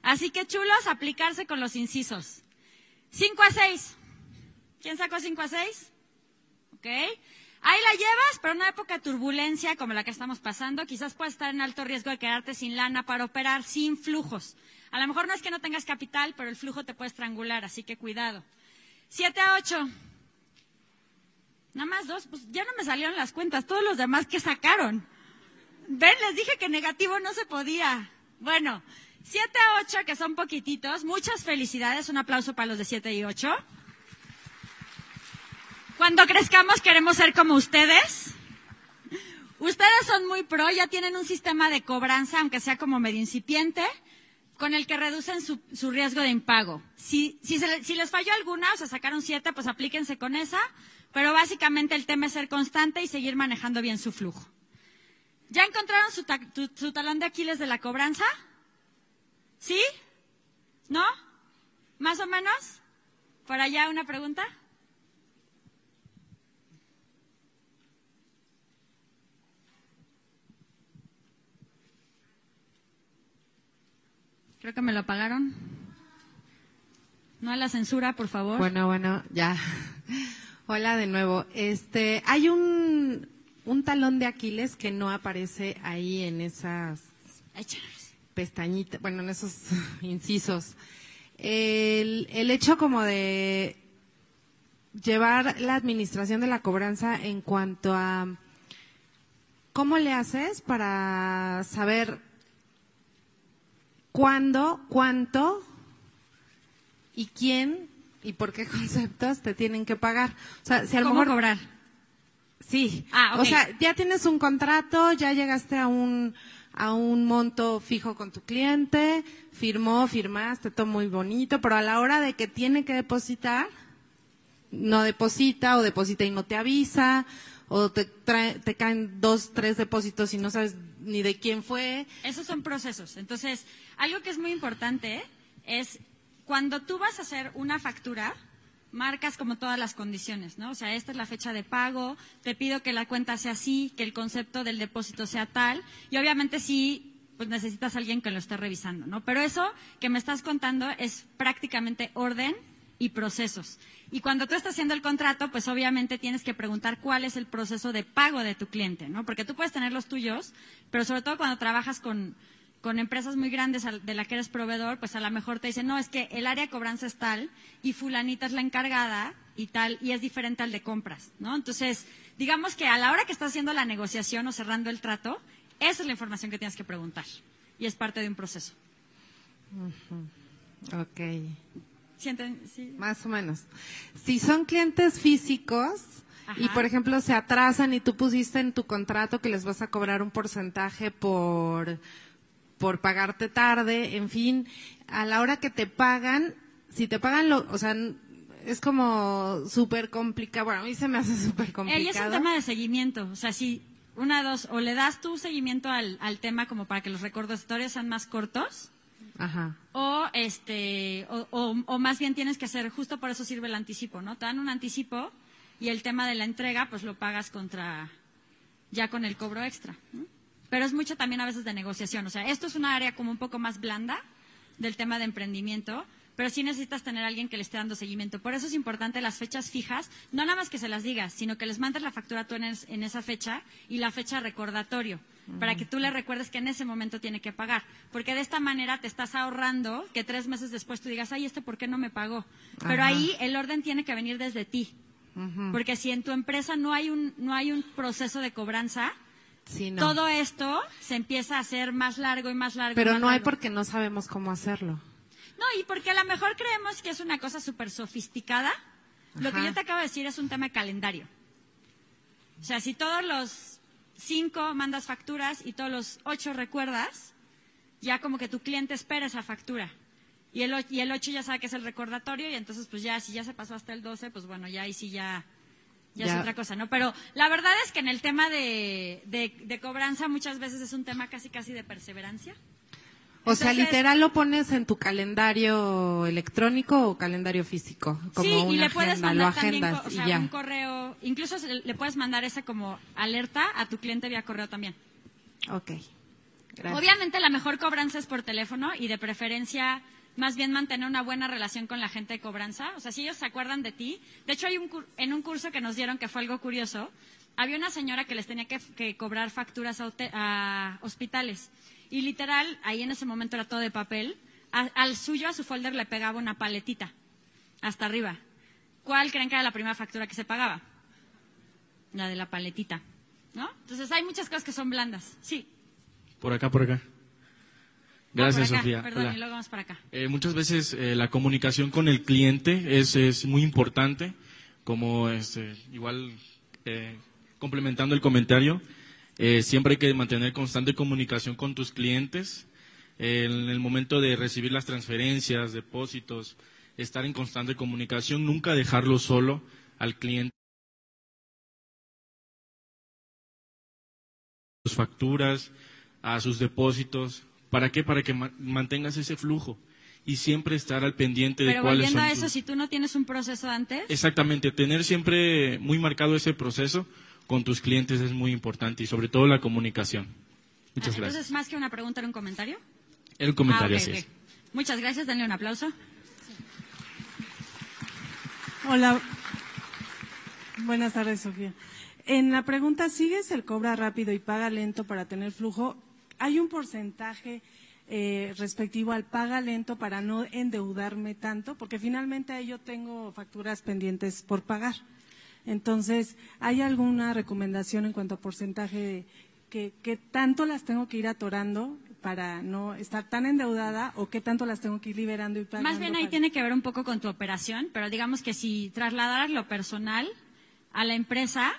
Así que chulos, aplicarse con los incisos. 5 a 6. ¿Quién sacó 5 a 6? ¿Ok? Ahí la llevas, pero una época de turbulencia como la que estamos pasando, quizás puedes estar en alto riesgo de quedarte sin lana para operar sin flujos. A lo mejor no es que no tengas capital, pero el flujo te puede estrangular, así que cuidado. 7 a 8. Nada más dos, pues ya no me salieron las cuentas, todos los demás que sacaron. Ven, les dije que negativo no se podía. Bueno, 7 a 8, que son poquititos, muchas felicidades, un aplauso para los de 7 y 8. Cuando crezcamos queremos ser como ustedes. Ustedes son muy pro, ya tienen un sistema de cobranza, aunque sea como medio incipiente, con el que reducen su, su riesgo de impago. Si, si, si, les falló alguna, o sea, sacaron siete, pues aplíquense con esa, pero básicamente el tema es ser constante y seguir manejando bien su flujo. ¿Ya encontraron su, ta, tu, talón de Aquiles de la cobranza? ¿Sí? ¿No? ¿Más o menos? ¿Por allá una pregunta? Creo que me lo apagaron. No a la censura, por favor.
Bueno, bueno, ya. Hola de nuevo. Este, hay un, un talón de Aquiles que no aparece ahí en esas pestañitas, bueno, en esos incisos. El, el hecho como de llevar la administración de la cobranza en cuanto a cómo le haces para saber cuándo, cuánto y quién y por qué conceptos te tienen que pagar. O sea, si a lo
¿Cómo
mejor
cobrar?
Sí.
Ah, ok.
O sea, ya tienes un contrato, ya llegaste a un a un monto fijo con tu cliente, firmó, firmaste, todo muy bonito, pero a la hora de que tiene que depositar, no deposita o deposita y no te avisa, o te, trae, te caen dos, tres depósitos y no sabes ni de quién fue.
Esos son procesos. Entonces, algo que es muy importante es cuando tú vas a hacer una factura, marcas como todas las condiciones, ¿no? O sea, esta es la fecha de pago, te pido que la cuenta sea así, que el concepto del depósito sea tal, y obviamente sí, pues necesitas a alguien que lo esté revisando, ¿no? Pero eso que me estás contando es prácticamente orden y procesos. Y cuando tú estás haciendo el contrato, pues obviamente tienes que preguntar cuál es el proceso de pago de tu cliente, ¿no? Porque tú puedes tener los tuyos, pero sobre todo cuando trabajas con con empresas muy grandes de la que eres proveedor, pues a lo mejor te dicen, no, es que el área de cobranza es tal y fulanita es la encargada y tal, y es diferente al de compras, ¿no? Entonces, digamos que a la hora que estás haciendo la negociación o cerrando el trato, esa es la información que tienes que preguntar y es parte de un proceso.
Ok.
¿Sienten? Sí.
Más o menos. Si son clientes físicos y, por ejemplo, se atrasan y tú pusiste en tu contrato que les vas a cobrar un porcentaje por, por pagarte tarde, en fin, a la hora que te pagan, si te pagan, lo, o sea, es como súper complicado. Bueno, a mí se me hace súper complicado.
Ella es un tema de seguimiento. O sea, si una, dos, o le das tu seguimiento al, al tema como para que los recordatorios sean más cortos,
Ajá.
O, este, o, o, más bien tienes que hacer, justo por eso sirve el anticipo, ¿no? Te dan un anticipo y el tema de la entrega, pues lo pagas contra, ya con el cobro extra. Pero es mucho también a veces de negociación. O sea, esto es una área como un poco más blanda del tema de emprendimiento, pero sí necesitas tener a alguien que le esté dando seguimiento. Por eso es importante las fechas fijas, no nada más que se las digas, sino que les mandes la factura tú en, en esa fecha y la fecha recordatorio, para que tú le recuerdes que en ese momento tiene que pagar. Porque de esta manera te estás ahorrando que tres meses después tú digas, ay, ¿este por qué no me pagó? Pero ahí el orden tiene que venir desde ti. Porque si en tu empresa no hay un, no hay un proceso de cobranza, todo esto se empieza a hacer más largo y más largo.
Pero
no
hay porque no sabemos cómo hacerlo.
No, y porque a lo mejor creemos que es una cosa súper sofisticada. Lo que yo te acabo de decir es un tema de calendario. O sea, si todos los cinco mandas facturas y todos los ocho recuerdas, ya como que tu cliente espera esa factura. Y el, y el ocho ya sabe que es el recordatorio y entonces pues ya, si ya se pasó hasta el doce, pues bueno, ya ahí sí ya, ya, es otra cosa, ¿no? Pero la verdad es que en el tema de, de cobranza muchas veces es un tema casi casi de perseverancia.
O sea, literal lo pones en tu calendario electrónico o calendario físico, como
sí,
y
le puedes mandar también
o
un correo, incluso le puedes mandar ese como alerta a tu cliente vía correo también.
Ok.
Obviamente la mejor cobranza es por teléfono y de preferencia más bien mantener una buena relación con la gente de cobranza. O sea, si ellos se acuerdan de ti. De hecho, hay un, en un curso que nos dieron que fue algo curioso, había una señora que les tenía que, cobrar facturas a hospitales. Y literal, ahí en ese momento era todo de papel. al suyo, a su folder, le pegaba una paletita hasta arriba. ¿Cuál creen que era la primera factura que se pagaba? La de la paletita. ¿No? Entonces hay muchas cosas que son blandas. Sí.
Por acá, por acá. Gracias, Sofía.
Perdón, y luego vamos para acá.
Eh, muchas veces eh, la comunicación con el cliente es, es muy importante, como este, igual eh, complementando el comentario, eh, siempre hay que mantener constante comunicación con tus clientes. en el momento de recibir las transferencias, depósitos, estar en constante comunicación, nunca dejarlo solo al cliente. Sus facturas, a sus depósitos. ¿Para qué? Para que mantengas ese flujo y siempre estar al pendiente de cuáles
son. Pero a eso, si tú no tienes un proceso antes.
Exactamente, tener siempre muy marcado ese proceso con tus clientes es muy importante y sobre todo la comunicación. Muchas
gracias. Entonces, más que una pregunta, ¿era un comentario?
Era un comentario, ah, así Es.
Muchas gracias, denle un aplauso.
Hola. Buenas tardes, Sofía. En la pregunta, ¿sigues el cobra rápido y paga lento para tener flujo? ¿Hay un porcentaje eh, respectivo al paga lento para no endeudarme tanto? Porque finalmente ahí yo tengo facturas pendientes por pagar. Entonces, ¿hay alguna recomendación en cuanto a porcentaje de que, tanto las tengo que ir atorando para no estar tan endeudada o qué tanto las tengo que ir liberando y pagando?
Más bien ahí tiene que ver un poco con tu operación, pero digamos que si trasladaras lo personal a la empresa,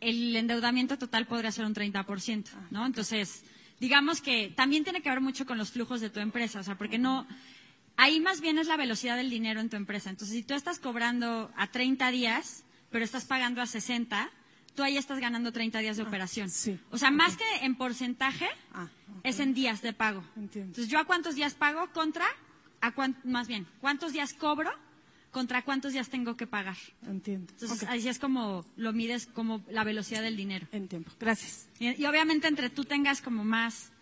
el endeudamiento total podría ser un 30%, ¿no? Entonces, digamos que también tiene que ver mucho con los flujos de tu empresa, o sea, porque no ahí más bien es la velocidad del dinero en tu empresa. Entonces, si tú estás cobrando a 30 días, pero estás pagando a 60, tú ahí estás ganando 30 días de ah, operación. O sea, más que en porcentaje, ah, es en días de pago. Entonces, ¿yo a cuántos días pago contra, a más bien, cuántos días cobro contra cuántos días tengo que pagar?
Entiendo.
Entonces, ahí es como lo mides como la velocidad del dinero.
Entiendo. Gracias.
Y, obviamente entre tú tengas como más,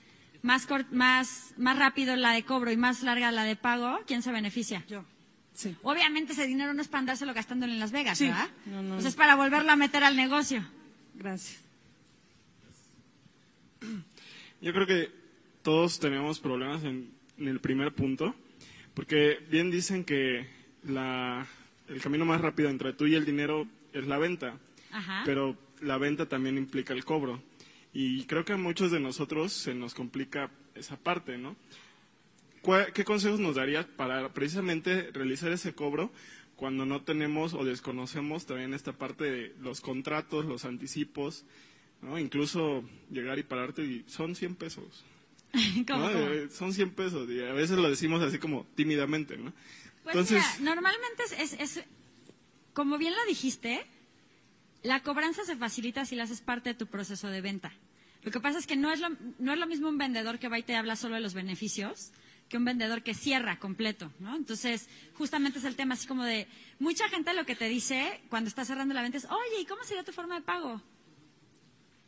más, más, más rápido la de cobro y más larga la de pago, ¿quién se beneficia?
Yo.
Obviamente ese dinero no es para andárselo gastándolo en Las Vegas, ¿verdad? Pues es para volverlo a meter al negocio.
Gracias.
Yo creo que todos tenemos problemas en, en el primer punto, porque bien dicen que la, el camino más rápido entre tú y el dinero es la venta,
Ajá.
pero la venta también implica el cobro. Y creo que a muchos de nosotros se nos complica esa parte, ¿no? ¿Cuál- ¿Qué consejos nos darías para precisamente realizar ese cobro cuando no tenemos o desconocemos también esta parte de los contratos, los anticipos, ¿no? Incluso llegar y pararte y son 100 pesos.
¿Cómo,
¿no?
cómo?
Eh, Son 100 pesos y a veces lo decimos así como tímidamente, ¿no?
Pues
Entonces,
mira, normalmente es, es- es- como bien lo dijiste, la cobranza se facilita si la haces parte de tu proceso de venta. Lo que pasa es que no es lo, no es lo mismo un vendedor que va y te habla solo de los beneficios que un vendedor que cierra completo, ¿no? Entonces, justamente es el tema así como de, mucha gente lo que te dice cuando estás cerrando la venta es, oye, ¿y cómo sería tu forma de pago?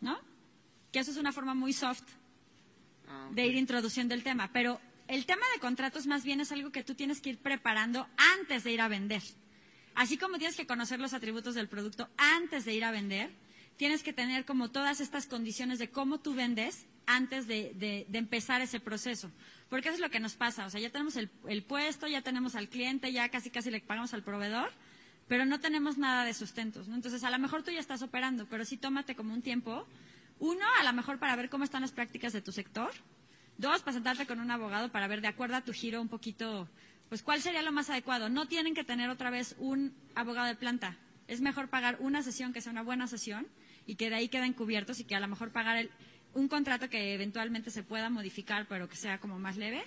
¿No? Que eso es una forma muy soft de ir introduciendo el tema. Pero el tema de contratos más bien es algo que tú tienes que ir preparando antes de ir a vender. Así como tienes que conocer los atributos del producto antes de ir a vender, tienes que tener como todas estas condiciones de cómo tú vendes antes de, de- empezar ese proceso. Porque eso es lo que nos pasa. O sea, ya tenemos el, el puesto, ya tenemos al cliente, ya casi casi le pagamos al proveedor, pero no tenemos nada de sustentos. Entonces, a lo mejor tú ya estás operando, pero sí tómate como un tiempo. Uno, a lo mejor para ver cómo están las prácticas de tu sector. Dos, para sentarte con un abogado para ver de acuerdo a tu giro un poquito, pues cuál sería lo más adecuado. No tienen que tener otra vez un abogado de planta. Es mejor pagar una sesión que sea una buena sesión y que de ahí queden cubiertos y que a lo mejor pagar el- un contrato que eventualmente se pueda modificar, pero que sea como más leve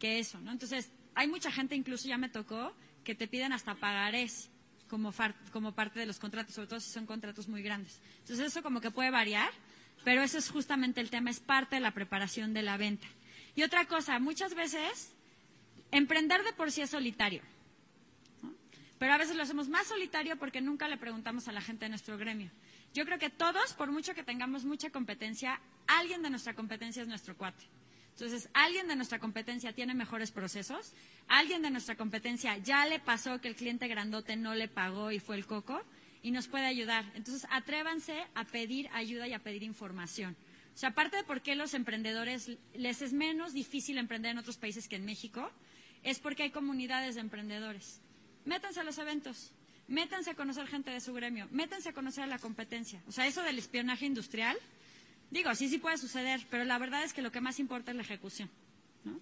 que eso, ¿no? Entonces, hay mucha gente, incluso ya me tocó, que te piden hasta pagarés como, far- como parte de los contratos, sobre todo si son contratos muy grandes. Entonces, eso como que puede variar, pero eso es justamente el tema, es parte de la preparación de la venta. Y otra cosa, muchas veces emprender de por sí es solitario, pero a veces lo hacemos más solitario porque nunca le preguntamos a la gente de nuestro gremio. Yo creo que todos, por mucho que tengamos mucha competencia, alguien de nuestra competencia es nuestro cuate. Entonces, alguien de nuestra competencia tiene mejores procesos, alguien de nuestra competencia ya le pasó que el cliente grandote no le pagó y fue el coco y nos puede ayudar. Entonces, atrévanse a pedir ayuda y a pedir información. O sea, aparte de por qué los emprendedores les es menos difícil emprender en otros países que en México, es porque hay comunidades de emprendedores. Métanse a los eventos, métanse a conocer gente de su gremio, métanse a conocer a la competencia. O sea, eso del espionaje industrial, digo, sí, sí puede suceder, pero la verdad es que lo que más importa es la ejecución. ¿no?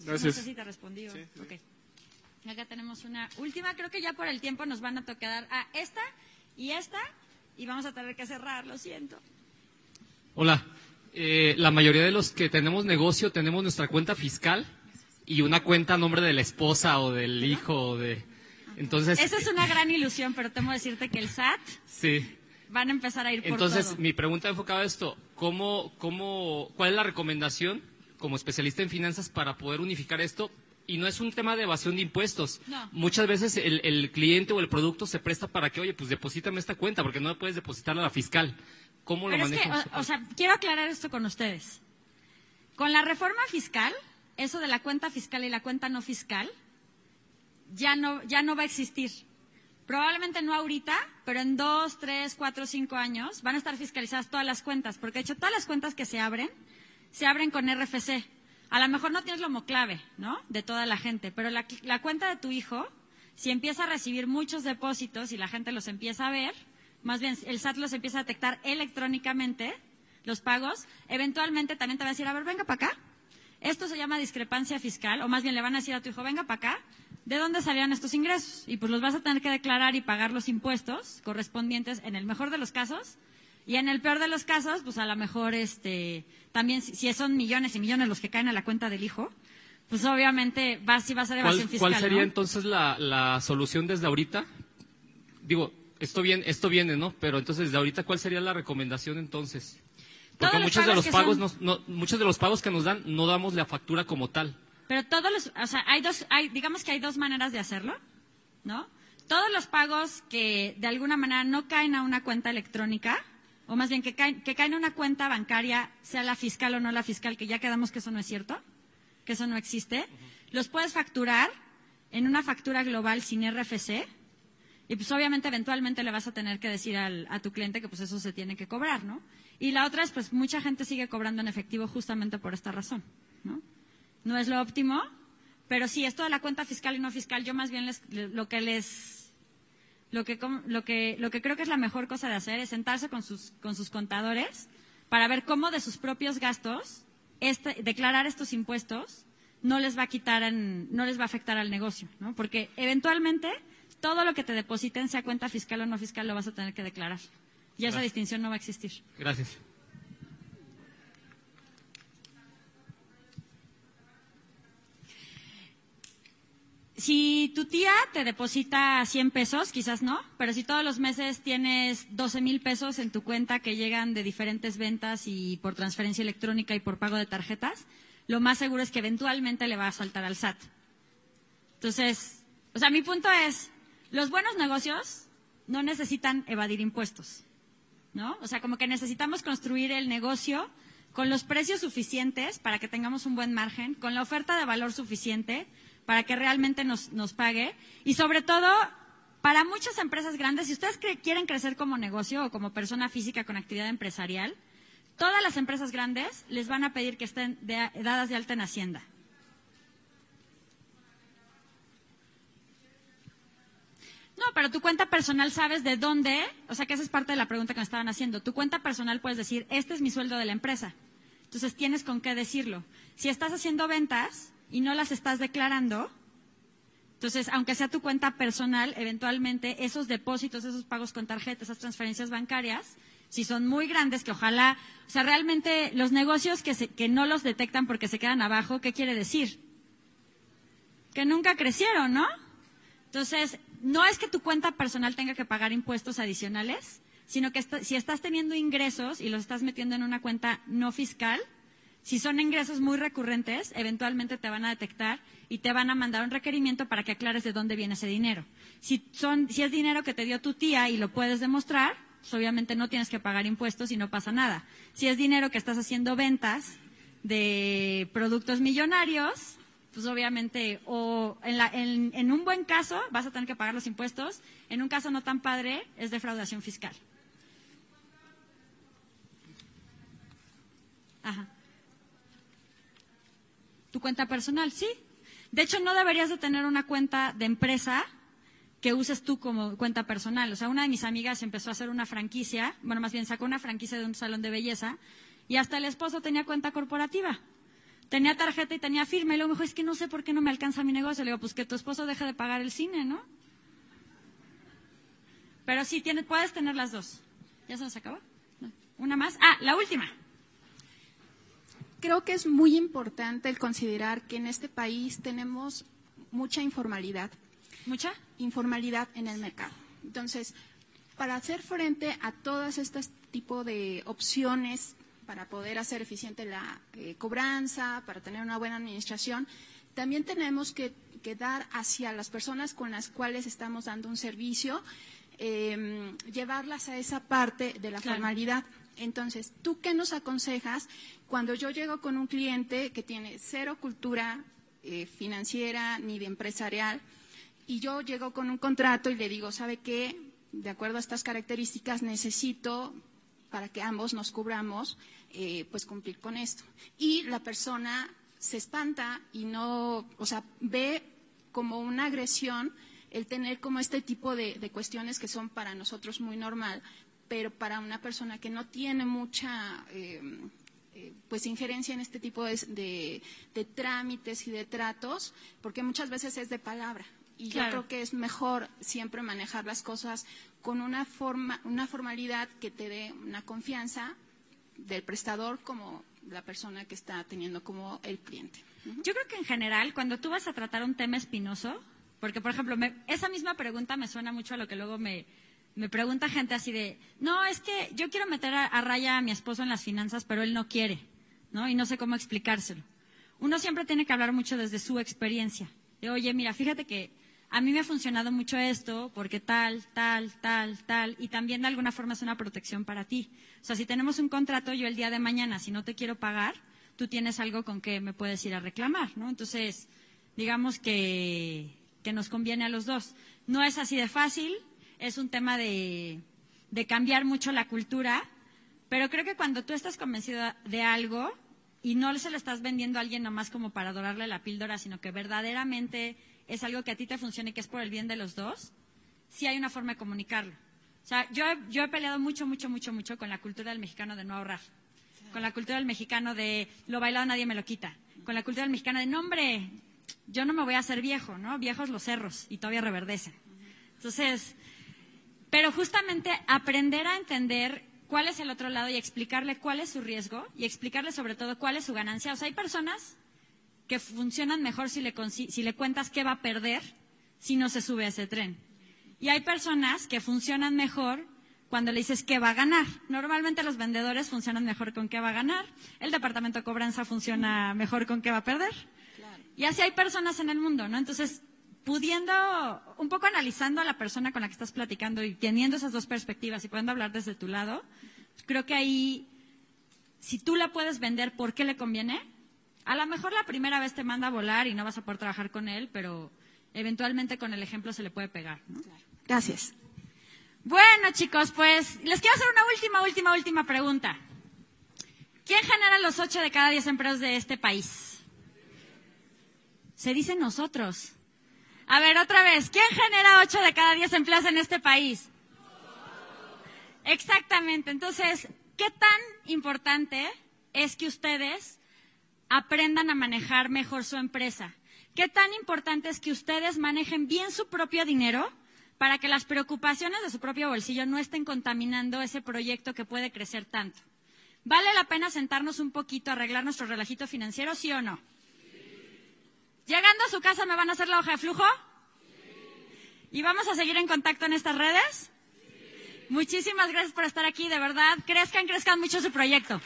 Gracias.
No sé si te respondí. o- ok. Acá tenemos una última, creo que ya por el tiempo nos van a tocar a esta y esta, y vamos a tener que cerrar, lo siento.
Hola. Eh, la mayoría de los que tenemos negocio tenemos nuestra cuenta fiscal y una cuenta a nombre de la esposa o del hijo o de... Entonces,
Esa es una gran ilusión, pero temo decirte que el SAT
sí.
van a empezar a ir por
Entonces,
todo.
mi pregunta enfocada a esto, ¿cómo, cómo, ¿cuál es la recomendación como especialista en finanzas para poder unificar esto? Y no es un tema de evasión de impuestos.
No.
Muchas veces el, el cliente o el producto se presta para que, oye, pues deposítame esta cuenta, porque no le puedes depositarla a la fiscal. ¿Cómo lo
Pero es que,
manejas?
o, o sea, quiero aclarar esto con ustedes. Con la reforma fiscal, eso de la cuenta fiscal y la cuenta no fiscal, ya no, ya no va a existir. Probablemente no ahorita, pero en dos, tres, cuatro, cinco años van a estar fiscalizadas todas las cuentas, porque de hecho todas las cuentas que se abren, se abren con RFC. A lo mejor no tienes lo clave, ¿no? De toda la gente, pero la, la cuenta de tu hijo, si empieza a recibir muchos depósitos y la gente los empieza a ver, más bien el SAT los empieza a detectar electrónicamente, los pagos, eventualmente también te va a decir, a ver, venga para acá. Esto se llama discrepancia fiscal, o más bien le van a decir a tu hijo, venga para acá, ¿de dónde salían estos ingresos? Y pues los vas a tener que declarar y pagar los impuestos correspondientes en el mejor de los casos. Y en el peor de los casos, pues a lo mejor este, también si, son millones y millones los que caen a la cuenta del hijo, pues obviamente va, sí va a ser
¿Cuál,
evasión fiscal.
cuál sería
¿no?
entonces la, la solución desde ahorita? Digo, esto viene, esto viene, ¿no? Pero entonces desde ahorita, ¿cuál sería la recomendación entonces? Porque muchos de los pagos,
son-
nos- no, muchos de los pagos que nos dan no damos la factura como tal.
Pero todos los, o sea, hay dos, hay, digamos que hay dos maneras de hacerlo, ¿no? Todos los pagos que de alguna manera no caen a una cuenta electrónica, o más bien que caen, que caen a una cuenta bancaria, sea la fiscal o no la fiscal, que ya quedamos que eso no es cierto, que eso no existe, los puedes facturar en una factura global sin RFC, y pues obviamente eventualmente le vas a tener que decir al- a tu cliente que pues eso se tiene que cobrar, ¿no? Y la otra es pues mucha gente sigue cobrando en efectivo justamente por esta razón. ¿no? No es lo óptimo, pero sí, esto de la cuenta fiscal y no fiscal, yo más bien les, lo que les lo que, lo, que, lo que creo que es la mejor cosa de hacer es sentarse con sus, con sus contadores para ver cómo de sus propios gastos este, declarar estos impuestos no les va a quitar, no les va a afectar al negocio, ¿no? Porque eventualmente todo lo que te depositen, sea cuenta fiscal o no fiscal, lo vas a tener que declarar. Y esa distinción no va a existir.
Gracias.
Si tu tía te deposita 100 pesos, quizás no, pero si todos los meses tienes 12 mil pesos en tu cuenta que llegan de diferentes ventas y por transferencia electrónica y por pago de tarjetas, lo más seguro es que eventualmente le va a saltar al SAT. Entonces, o sea, mi punto es, los buenos negocios no necesitan evadir impuestos, ¿no? O sea, como que necesitamos construir el negocio con los precios suficientes para que tengamos un buen margen, con la oferta de valor suficiente para que realmente nos, nos pague y sobre todo para muchas empresas grandes, si ustedes quieren crecer como negocio o como persona física con actividad empresarial, todas las empresas grandes les van a pedir que estén dadas de alta en Hacienda. No, pero tu cuenta personal sabes de dónde, o sea que esa es parte de la pregunta que me estaban haciendo. Tu cuenta personal puedes decir, este es mi sueldo de la empresa. Entonces tienes con qué decirlo. Si estás haciendo ventas, y no las estás declarando, entonces, aunque sea tu cuenta personal, eventualmente esos depósitos, esos pagos con tarjeta, esas transferencias bancarias, si son muy grandes, que ojalá, o sea, realmente los negocios que, que no los detectan porque se quedan abajo, ¿qué quiere decir? Que nunca crecieron, ¿no? Entonces, no es que tu cuenta personal tenga que pagar impuestos adicionales, sino que si estás teniendo ingresos y los estás metiendo en una cuenta no fiscal, si son ingresos muy recurrentes, eventualmente te van a detectar y te van a mandar un requerimiento para que aclares de dónde viene ese dinero. Si, son, si es dinero que te dio tu tía y lo puedes demostrar, pues obviamente no tienes que pagar impuestos y no pasa nada. Si es dinero que estás haciendo ventas de productos millonarios, pues obviamente, o en, en, en un buen caso vas a tener que pagar los impuestos, en un caso no tan padre es defraudación fiscal. Ajá tu cuenta personal, sí. De hecho, no deberías de tener una cuenta de empresa que uses tú como cuenta personal. O sea, una de mis amigas empezó a hacer una franquicia, bueno, más bien sacó una franquicia de un salón de belleza y hasta el esposo tenía cuenta corporativa. Tenía tarjeta y tenía firma y luego me dijo, es que no sé por qué no me alcanza mi negocio. Le digo, pues que tu esposo deje de pagar el cine, ¿no? Pero sí, tienes, puedes tener las dos. ¿Ya se nos acabó? Una más. Ah, la última
creo que es muy importante el considerar que en este país tenemos mucha informalidad.
¿Mucha?
Informalidad en el mercado. Entonces, para hacer frente a todas estas tipos de opciones para poder hacer eficiente la eh, cobranza, para tener una buena administración, también tenemos que, dar hacia las personas con las cuales estamos dando un servicio, em, llevarlas a esa parte de la formalidad. Entonces, ¿tú qué nos aconsejas cuando yo llego con un cliente que tiene cero cultura eh, financiera ni de empresarial y yo llego con un contrato y le digo, ¿sabe qué? De acuerdo a estas características necesito para que ambos nos cubramos, eh, pues cumplir con esto. Y la persona se espanta y no, o sea, ve como una agresión el tener como este tipo de, de, cuestiones que son para nosotros muy normal, pero para una persona que no tiene mucha eh, eh, pues injerencia en este tipo de, trámites y de tratos, porque muchas veces es de palabra. Y yo creo que es mejor siempre manejar las cosas con una forma, una formalidad que te dé una confianza del prestador como la persona que está teniendo como el cliente.
Yo creo que en general, cuando tú vas a tratar un tema espinoso, porque por ejemplo, esa misma pregunta me suena mucho a lo que luego me, me pregunta gente así de, no, es que yo quiero meter a, raya a mi esposo en las finanzas, pero él no quiere, ¿no? Y no sé cómo explicárselo. Uno siempre tiene que hablar mucho desde su experiencia. De, oye, mira, fíjate que a mí me ha funcionado mucho esto porque tal, tal, tal, tal, y también de alguna forma es una protección para ti. O sea, si tenemos un contrato, yo el día de mañana, si no te quiero pagar, tú tienes algo con que me puedes ir a reclamar, ¿no? Entonces, digamos que, que nos conviene a los dos. No es así de fácil, es un tema de, cambiar mucho la cultura, pero creo que cuando tú estás convencido de algo, y no se lo estás vendiendo a alguien nomás como para adorarle la píldora, sino que verdaderamente es algo que a ti te funciona y que es por el bien de los dos, sí hay una forma de comunicarlo. O sea, yo, yo he peleado mucho, mucho, mucho, mucho con la cultura del mexicano de no ahorrar. Con la cultura del mexicano de lo bailado nadie me lo quita. Con la cultura del mexicano de, no hombre, yo no me voy a hacer viejo, ¿no? Viejos los cerros y todavía reverdecen. Entonces, pero justamente aprender a entender cuál es el otro lado y explicarle cuál es su riesgo y explicarle sobre todo cuál es su ganancia. O sea, hay personas que funcionan mejor si le, si le cuentas qué va a perder si no se sube a ese tren. Y hay personas que funcionan mejor cuando le dices qué va a ganar. Normalmente los vendedores funcionan mejor con qué va a ganar, el departamento de cobranza funciona mejor con qué va a perder. Y así hay personas en el mundo, ¿no? Entonces, pudiendo, un poco analizando a la persona con la que estás platicando y teniendo esas dos perspectivas y pudiendo hablar desde tu lado, creo que ahí, si tú la puedes vender, ¿por qué le conviene? A lo mejor la primera vez te manda a volar y no vas a poder trabajar con él, pero eventualmente con el ejemplo se le puede pegar. ¿no?
Gracias.
Bueno, chicos, pues les quiero hacer una última, última, última pregunta. ¿Quién genera los ocho de cada diez empleos de este país? Se dice nosotros. A ver, otra vez, ¿quién genera ocho de cada diez empleos en este país? Exactamente. Entonces, ¿qué tan importante es que ustedes aprendan a manejar mejor su empresa? ¿Qué tan importante es que ustedes manejen bien su propio dinero para que las preocupaciones de su propio bolsillo no estén contaminando ese proyecto que puede crecer tanto? ¿Vale la pena sentarnos un poquito a arreglar nuestro relajito financiero, sí o no? Llegando a su casa, ¿me van a hacer la hoja de flujo? ¿Y vamos a seguir en contacto en estas redes? Muchísimas gracias por estar aquí, de verdad. Crezcan, crezcan mucho su proyecto.